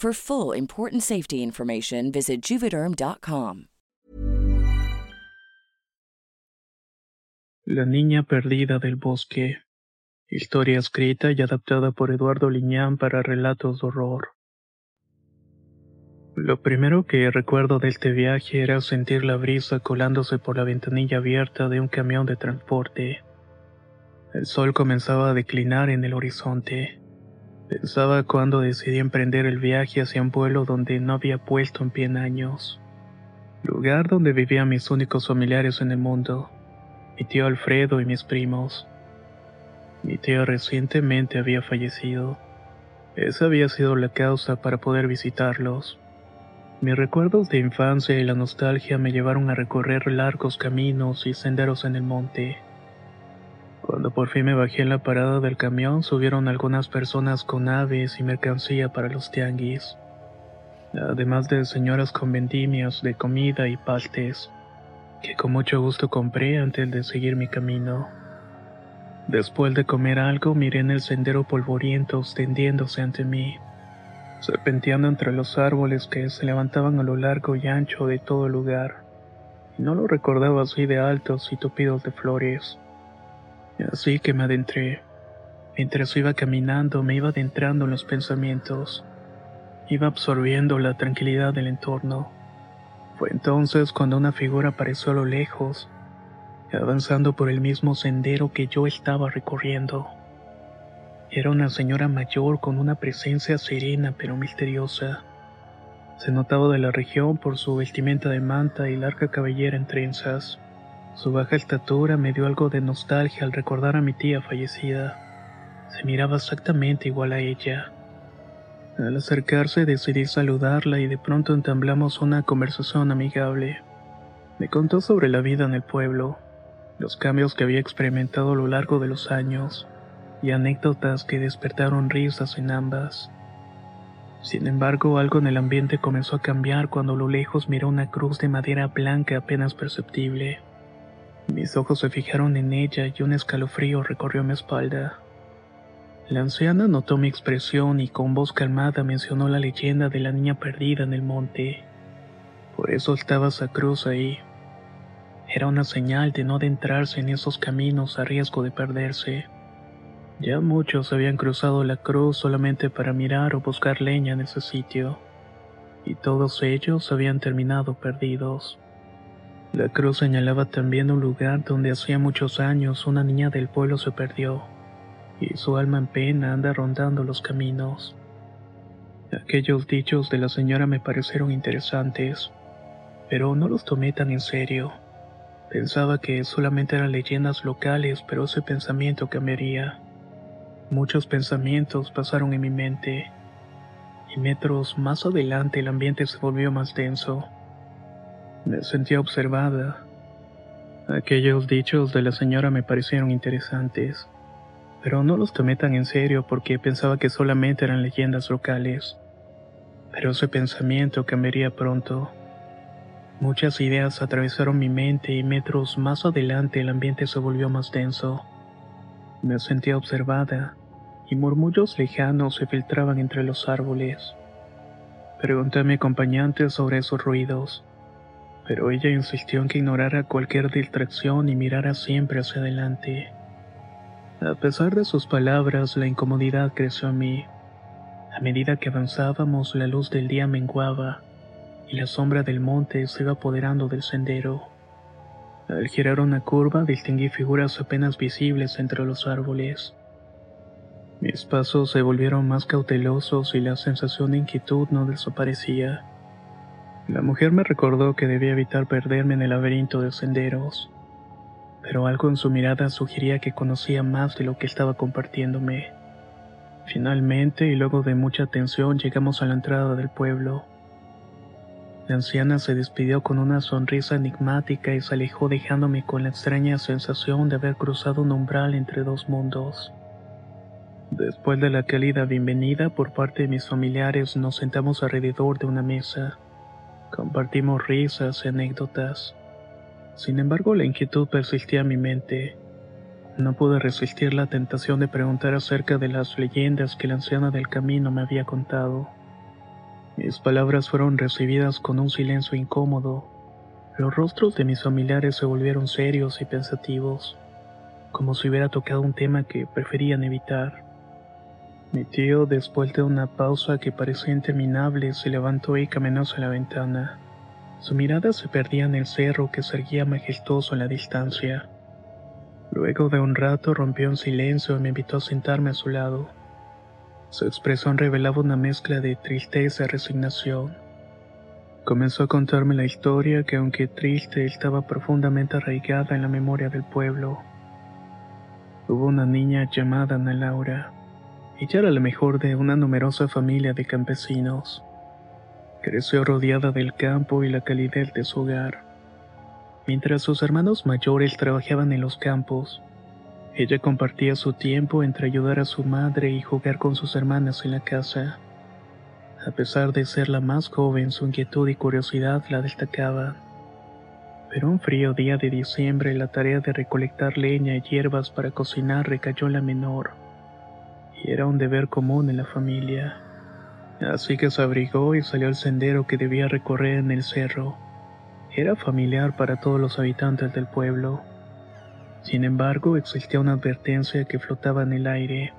For full important safety information, visit juvederm.com. La niña perdida del bosque. Historia escrita y adaptada por Eduardo Liñán para relatos de horror. Lo primero que recuerdo de este viaje era sentir la brisa colándose por la ventanilla abierta de un camión de transporte. El sol comenzaba a declinar en el horizonte. Pensaba cuando decidí emprender el viaje hacia un pueblo donde no había puesto en pie en años. Lugar donde vivían mis únicos familiares en el mundo, mi tío Alfredo y mis primos. Mi tío recientemente había fallecido. Esa había sido la causa para poder visitarlos. Mis recuerdos de infancia y la nostalgia me llevaron a recorrer largos caminos y senderos en el monte. Cuando por fin me bajé en la parada del camión, subieron algunas personas con aves y mercancía para los tianguis. Además de señoras con vendimias de comida y pastes, que con mucho gusto compré antes de seguir mi camino. Después de comer algo, miré en el sendero polvoriento extendiéndose ante mí, serpenteando entre los árboles que se levantaban a lo largo y ancho de todo el lugar. No lo recordaba así de altos y tupidos de flores. Así que me adentré. Mientras iba caminando me iba adentrando en los pensamientos. Iba absorbiendo la tranquilidad del entorno. Fue entonces cuando una figura apareció a lo lejos, avanzando por el mismo sendero que yo estaba recorriendo. Era una señora mayor con una presencia serena pero misteriosa. Se notaba de la región por su vestimenta de manta y larga cabellera en trenzas. Su baja estatura me dio algo de nostalgia al recordar a mi tía fallecida. Se miraba exactamente igual a ella. Al acercarse decidí saludarla y de pronto entablamos una conversación amigable. Me contó sobre la vida en el pueblo, los cambios que había experimentado a lo largo de los años y anécdotas que despertaron risas en ambas. Sin embargo, algo en el ambiente comenzó a cambiar cuando a lo lejos miró una cruz de madera blanca apenas perceptible. Mis ojos se fijaron en ella y un escalofrío recorrió mi espalda. La anciana notó mi expresión y con voz calmada mencionó la leyenda de la niña perdida en el monte. Por eso estaba esa cruz ahí. Era una señal de no adentrarse en esos caminos a riesgo de perderse. Ya muchos habían cruzado la cruz solamente para mirar o buscar leña en ese sitio, y todos ellos habían terminado perdidos. La cruz señalaba también un lugar donde hacía muchos años una niña del pueblo se perdió, y su alma en pena anda rondando los caminos. Aquellos dichos de la señora me parecieron interesantes, pero no los tomé tan en serio. Pensaba que solamente eran leyendas locales, pero ese pensamiento cambiaría. Muchos pensamientos pasaron en mi mente, y metros más adelante el ambiente se volvió más denso. Me sentía observada. Aquellos dichos de la señora me parecieron interesantes, pero no los tomé tan en serio porque pensaba que solamente eran leyendas locales. Pero ese pensamiento cambiaría pronto. Muchas ideas atravesaron mi mente y metros más adelante el ambiente se volvió más denso. Me sentía observada y murmullos lejanos se filtraban entre los árboles. Pregunté a mi acompañante sobre esos ruidos pero ella insistió en que ignorara cualquier distracción y mirara siempre hacia adelante. A pesar de sus palabras, la incomodidad creció en mí. A medida que avanzábamos, la luz del día menguaba y la sombra del monte se iba apoderando del sendero. Al girar una curva distinguí figuras apenas visibles entre los árboles. Mis pasos se volvieron más cautelosos y la sensación de inquietud no desaparecía. La mujer me recordó que debía evitar perderme en el laberinto de senderos, pero algo en su mirada sugería que conocía más de lo que estaba compartiéndome. Finalmente, y luego de mucha tensión, llegamos a la entrada del pueblo. La anciana se despidió con una sonrisa enigmática y se alejó dejándome con la extraña sensación de haber cruzado un umbral entre dos mundos. Después de la cálida bienvenida por parte de mis familiares, nos sentamos alrededor de una mesa. Compartimos risas y anécdotas. Sin embargo, la inquietud persistía en mi mente. No pude resistir la tentación de preguntar acerca de las leyendas que la anciana del camino me había contado. Mis palabras fueron recibidas con un silencio incómodo. Los rostros de mis familiares se volvieron serios y pensativos, como si hubiera tocado un tema que preferían evitar. Mi tío, después de una pausa que parecía interminable, se levantó y caminó hacia la ventana. Su mirada se perdía en el cerro que se erguía majestuoso en la distancia. Luego de un rato rompió en silencio y me invitó a sentarme a su lado. Su expresión revelaba una mezcla de tristeza y resignación. Comenzó a contarme la historia que aunque triste estaba profundamente arraigada en la memoria del pueblo. Hubo una niña llamada Ana Laura ella era la mejor de una numerosa familia de campesinos. Creció rodeada del campo y la calidez de su hogar. Mientras sus hermanos mayores trabajaban en los campos, ella compartía su tiempo entre ayudar a su madre y jugar con sus hermanas en la casa. A pesar de ser la más joven, su inquietud y curiosidad la destacaban. Pero un frío día de diciembre la tarea de recolectar leña y hierbas para cocinar recayó en la menor y era un deber común en la familia. Así que se abrigó y salió al sendero que debía recorrer en el cerro. Era familiar para todos los habitantes del pueblo. Sin embargo, existía una advertencia que flotaba en el aire.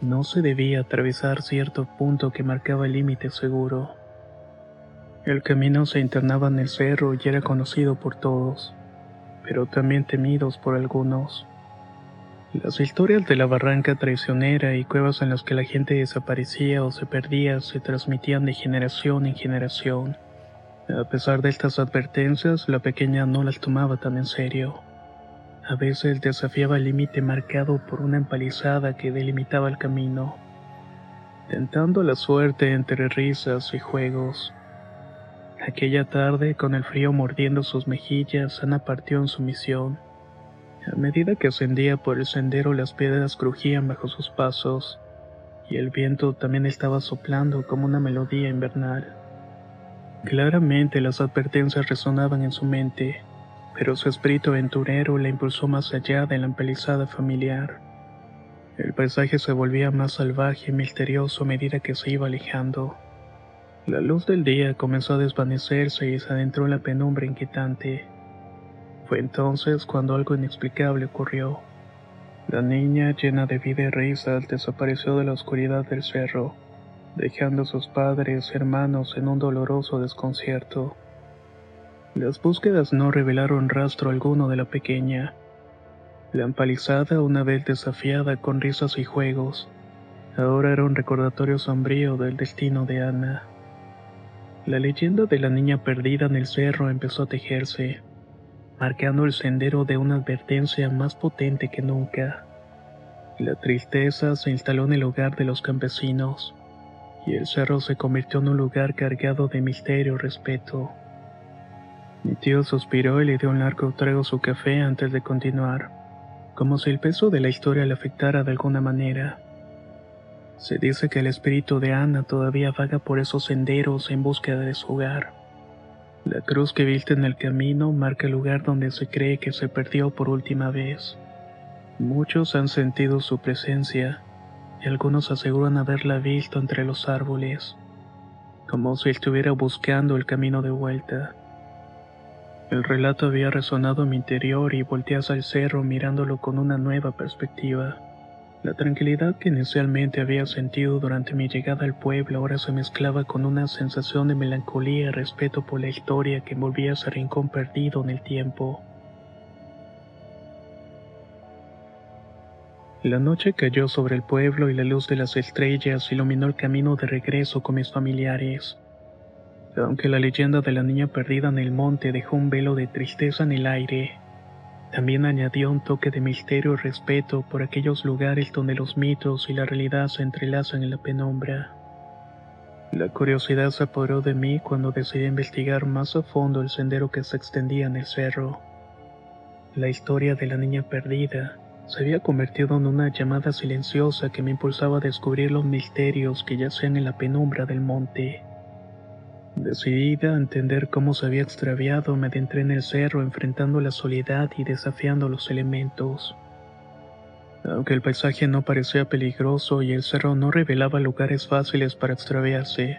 No se debía atravesar cierto punto que marcaba el límite seguro. El camino se internaba en el cerro y era conocido por todos, pero también temidos por algunos. Las historias de la barranca traicionera y cuevas en las que la gente desaparecía o se perdía se transmitían de generación en generación. A pesar de estas advertencias, la pequeña no las tomaba tan en serio. A veces desafiaba el límite marcado por una empalizada que delimitaba el camino, tentando la suerte entre risas y juegos. Aquella tarde, con el frío mordiendo sus mejillas, Ana partió en su misión a medida que ascendía por el sendero las piedras crujían bajo sus pasos, y el viento también estaba soplando como una melodía invernal. Claramente las advertencias resonaban en su mente, pero su espíritu aventurero la impulsó más allá de la empelizada familiar. El paisaje se volvía más salvaje y misterioso a medida que se iba alejando. La luz del día comenzó a desvanecerse y se adentró en la penumbra inquietante. Fue entonces cuando algo inexplicable ocurrió. La niña, llena de vida y risas, desapareció de la oscuridad del cerro, dejando a sus padres y hermanos en un doloroso desconcierto. Las búsquedas no revelaron rastro alguno de la pequeña. La empalizada, una vez desafiada con risas y juegos, ahora era un recordatorio sombrío del destino de Ana. La leyenda de la niña perdida en el cerro empezó a tejerse marcando el sendero de una advertencia más potente que nunca. La tristeza se instaló en el hogar de los campesinos, y el cerro se convirtió en un lugar cargado de misterio y respeto. Mi tío suspiró y le dio un largo trago su café antes de continuar, como si el peso de la historia le afectara de alguna manera. Se dice que el espíritu de Ana todavía vaga por esos senderos en búsqueda de su hogar la cruz que viste en el camino marca el lugar donde se cree que se perdió por última vez. Muchos han sentido su presencia y algunos aseguran haberla visto entre los árboles, como si estuviera buscando el camino de vuelta. El relato había resonado en mi interior y volteé hacia el cerro mirándolo con una nueva perspectiva. La tranquilidad que inicialmente había sentido durante mi llegada al pueblo ahora se mezclaba con una sensación de melancolía y respeto por la historia que envolvía ese rincón perdido en el tiempo. La noche cayó sobre el pueblo y la luz de las estrellas iluminó el camino de regreso con mis familiares. Aunque la leyenda de la niña perdida en el monte dejó un velo de tristeza en el aire, también añadió un toque de misterio y respeto por aquellos lugares donde los mitos y la realidad se entrelazan en la penumbra. La curiosidad se apoderó de mí cuando decidí investigar más a fondo el sendero que se extendía en el cerro. La historia de la niña perdida se había convertido en una llamada silenciosa que me impulsaba a descubrir los misterios que yacían en la penumbra del monte. Decidida a entender cómo se había extraviado, me adentré en el cerro enfrentando la soledad y desafiando los elementos. Aunque el paisaje no parecía peligroso y el cerro no revelaba lugares fáciles para extraviarse,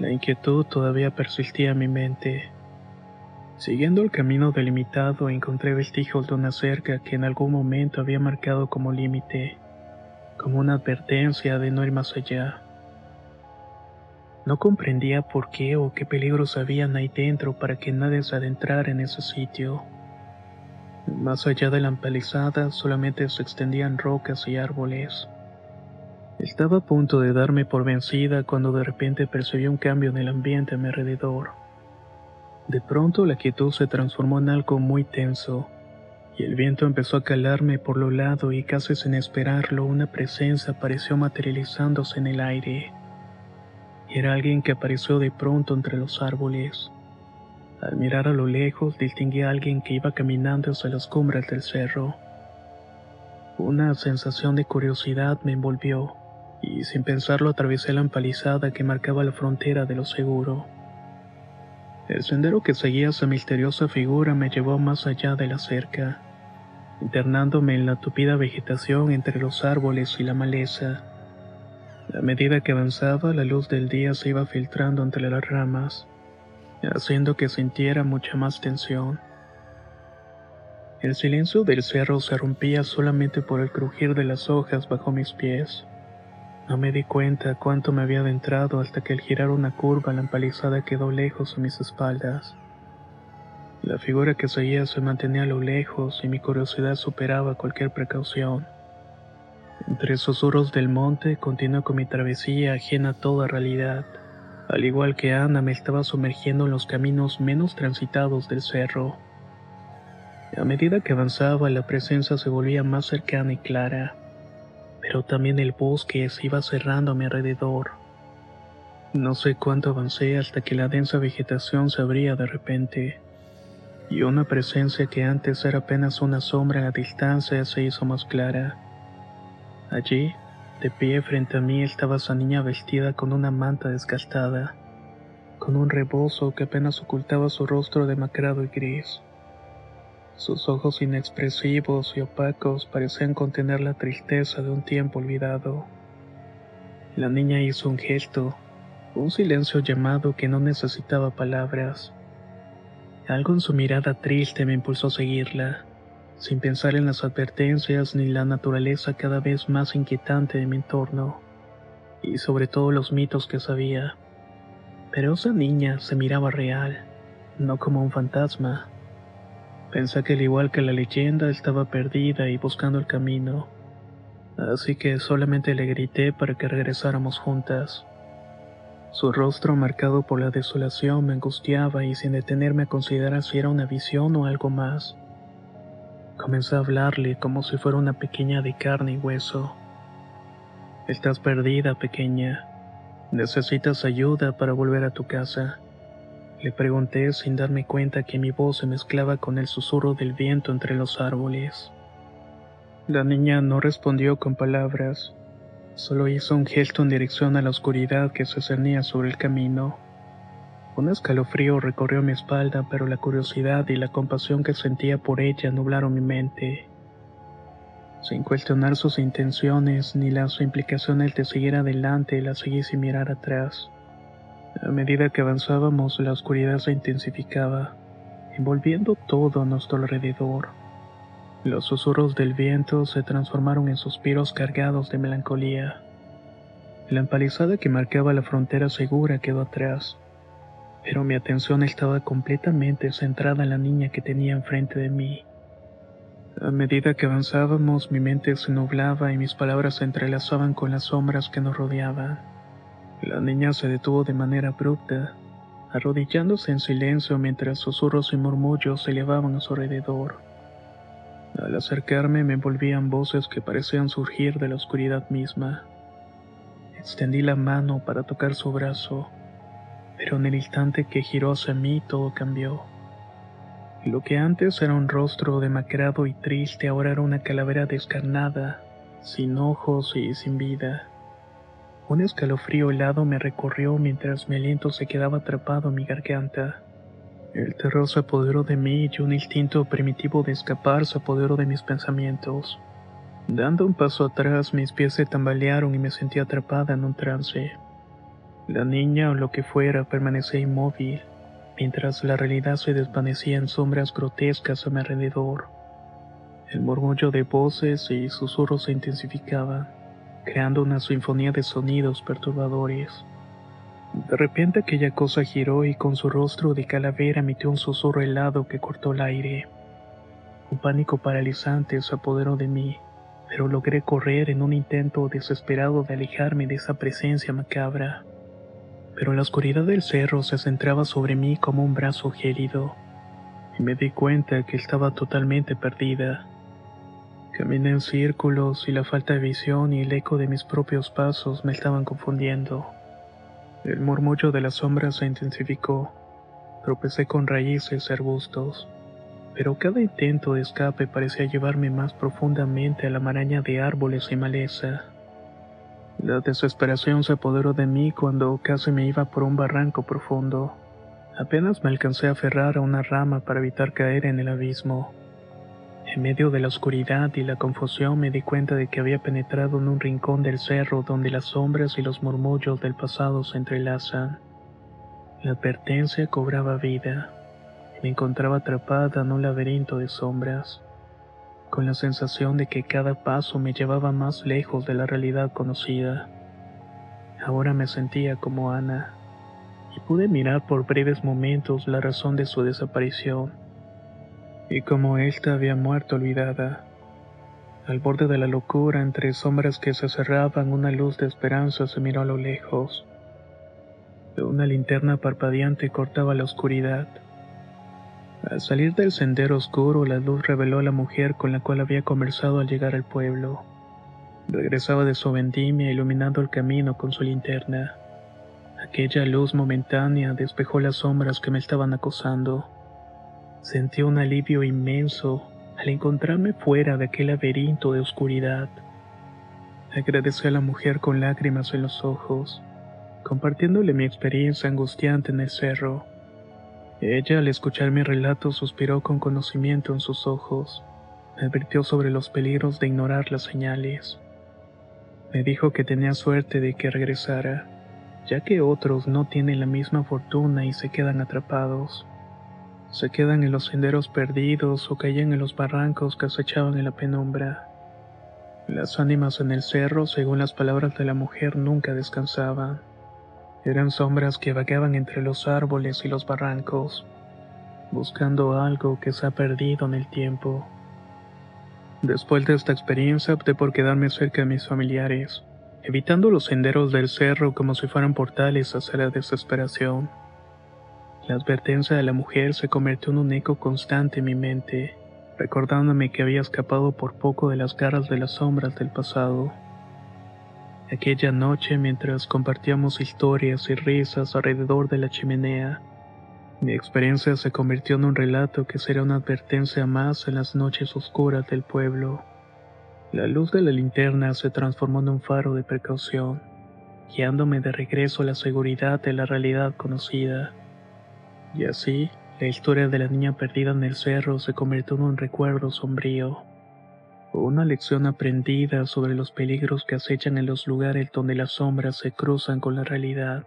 la inquietud todavía persistía en mi mente. Siguiendo el camino delimitado encontré vestigios de una cerca que en algún momento había marcado como límite, como una advertencia de no ir más allá. No comprendía por qué o qué peligros habían ahí dentro para que nadie se adentrara en ese sitio. Más allá de la empalizada solamente se extendían rocas y árboles. Estaba a punto de darme por vencida cuando de repente percibí un cambio en el ambiente a mi alrededor. De pronto la quietud se transformó en algo muy tenso, y el viento empezó a calarme por lo lado y casi sin esperarlo una presencia apareció materializándose en el aire. Era alguien que apareció de pronto entre los árboles. Al mirar a lo lejos distinguí a alguien que iba caminando hacia las cumbres del cerro. Una sensación de curiosidad me envolvió, y sin pensarlo atravesé la empalizada que marcaba la frontera de lo seguro. El sendero que seguía esa misteriosa figura me llevó más allá de la cerca, internándome en la tupida vegetación entre los árboles y la maleza. A medida que avanzaba, la luz del día se iba filtrando entre las ramas, haciendo que sintiera mucha más tensión. El silencio del cerro se rompía solamente por el crujir de las hojas bajo mis pies. No me di cuenta cuánto me había adentrado hasta que al girar una curva la empalizada quedó lejos a mis espaldas. La figura que seguía se mantenía a lo lejos y mi curiosidad superaba cualquier precaución. Entre susurros del monte continué con mi travesía ajena a toda realidad. Al igual que Ana me estaba sumergiendo en los caminos menos transitados del cerro. A medida que avanzaba la presencia se volvía más cercana y clara, pero también el bosque se iba cerrando a mi alrededor. No sé cuánto avancé hasta que la densa vegetación se abría de repente, y una presencia que antes era apenas una sombra a la distancia se hizo más clara. Allí, de pie frente a mí, estaba esa niña vestida con una manta desgastada, con un rebozo que apenas ocultaba su rostro demacrado y gris. Sus ojos inexpresivos y opacos parecían contener la tristeza de un tiempo olvidado. La niña hizo un gesto, un silencio llamado que no necesitaba palabras. Algo en su mirada triste me impulsó a seguirla sin pensar en las advertencias ni la naturaleza cada vez más inquietante de mi entorno, y sobre todo los mitos que sabía. Pero esa niña se miraba real, no como un fantasma. Pensé que al igual que la leyenda estaba perdida y buscando el camino, así que solamente le grité para que regresáramos juntas. Su rostro marcado por la desolación me angustiaba y sin detenerme a considerar si era una visión o algo más. Comencé a hablarle como si fuera una pequeña de carne y hueso. Estás perdida, pequeña. Necesitas ayuda para volver a tu casa. Le pregunté sin darme cuenta que mi voz se mezclaba con el susurro del viento entre los árboles. La niña no respondió con palabras, solo hizo un gesto en dirección a la oscuridad que se cernía sobre el camino. Un escalofrío recorrió mi espalda, pero la curiosidad y la compasión que sentía por ella nublaron mi mente. Sin cuestionar sus intenciones ni las implicaciones de seguir adelante, la seguí sin mirar atrás. A medida que avanzábamos, la oscuridad se intensificaba, envolviendo todo a nuestro alrededor. Los susurros del viento se transformaron en suspiros cargados de melancolía. La empalizada que marcaba la frontera segura quedó atrás, pero mi atención estaba completamente centrada en la niña que tenía enfrente de mí. A medida que avanzábamos, mi mente se nublaba y mis palabras se entrelazaban con las sombras que nos rodeaban. La niña se detuvo de manera abrupta, arrodillándose en silencio mientras susurros y murmullos se elevaban a su alrededor. Al acercarme me envolvían voces que parecían surgir de la oscuridad misma. Extendí la mano para tocar su brazo, pero en el instante que giró hacia mí todo cambió. Lo que antes era un rostro demacrado y triste ahora era una calavera descarnada, sin ojos y sin vida. Un escalofrío helado me recorrió mientras mi aliento se quedaba atrapado en mi garganta. El terror se apoderó de mí y un instinto primitivo de escapar se apoderó de mis pensamientos. Dando un paso atrás, mis pies se tambalearon y me sentí atrapada en un trance. La niña o lo que fuera permanecía inmóvil, mientras la realidad se desvanecía en sombras grotescas a mi alrededor. El murmullo de voces y susurros se intensificaba, creando una sinfonía de sonidos perturbadores. De repente aquella cosa giró y con su rostro de calavera emitió un susurro helado que cortó el aire. Un pánico paralizante se apoderó de mí, pero logré correr en un intento desesperado de alejarme de esa presencia macabra pero la oscuridad del cerro se centraba sobre mí como un brazo gélido, y me di cuenta que estaba totalmente perdida. Caminé en círculos y la falta de visión y el eco de mis propios pasos me estaban confundiendo. El murmullo de las sombras se intensificó. Tropecé con raíces y arbustos, pero cada intento de escape parecía llevarme más profundamente a la maraña de árboles y maleza. La desesperación se apoderó de mí cuando casi me iba por un barranco profundo. Apenas me alcancé a aferrar a una rama para evitar caer en el abismo. En medio de la oscuridad y la confusión me di cuenta de que había penetrado en un rincón del cerro donde las sombras y los murmullos del pasado se entrelazan. La advertencia cobraba vida me encontraba atrapada en un laberinto de sombras con la sensación de que cada paso me llevaba más lejos de la realidad conocida. Ahora me sentía como Ana, y pude mirar por breves momentos la razón de su desaparición, y como ésta había muerto olvidada. Al borde de la locura, entre sombras que se cerraban, una luz de esperanza se miró a lo lejos. Una linterna parpadeante cortaba la oscuridad al salir del sendero oscuro, la luz reveló a la mujer con la cual había conversado al llegar al pueblo. Regresaba de su vendimia iluminando el camino con su linterna. Aquella luz momentánea despejó las sombras que me estaban acosando. Sentí un alivio inmenso al encontrarme fuera de aquel laberinto de oscuridad. Agradecí a la mujer con lágrimas en los ojos, compartiéndole mi experiencia angustiante en el cerro. Ella, al escuchar mi relato, suspiró con conocimiento en sus ojos. Me advirtió sobre los peligros de ignorar las señales. Me dijo que tenía suerte de que regresara, ya que otros no tienen la misma fortuna y se quedan atrapados. Se quedan en los senderos perdidos o caían en los barrancos que acechaban en la penumbra. Las ánimas en el cerro, según las palabras de la mujer, nunca descansaban. Eran sombras que vagaban entre los árboles y los barrancos, buscando algo que se ha perdido en el tiempo. Después de esta experiencia opté por quedarme cerca de mis familiares, evitando los senderos del cerro como si fueran portales hacia la desesperación. La advertencia de la mujer se convirtió en un eco constante en mi mente, recordándome que había escapado por poco de las garras de las sombras del pasado. Aquella noche, mientras compartíamos historias y risas alrededor de la chimenea, mi experiencia se convirtió en un relato que será una advertencia más en las noches oscuras del pueblo. La luz de la linterna se transformó en un faro de precaución, guiándome de regreso a la seguridad de la realidad conocida. Y así, la historia de la niña perdida en el cerro se convirtió en un recuerdo sombrío una lección aprendida sobre los peligros que acechan en los lugares donde las sombras se cruzan con la realidad.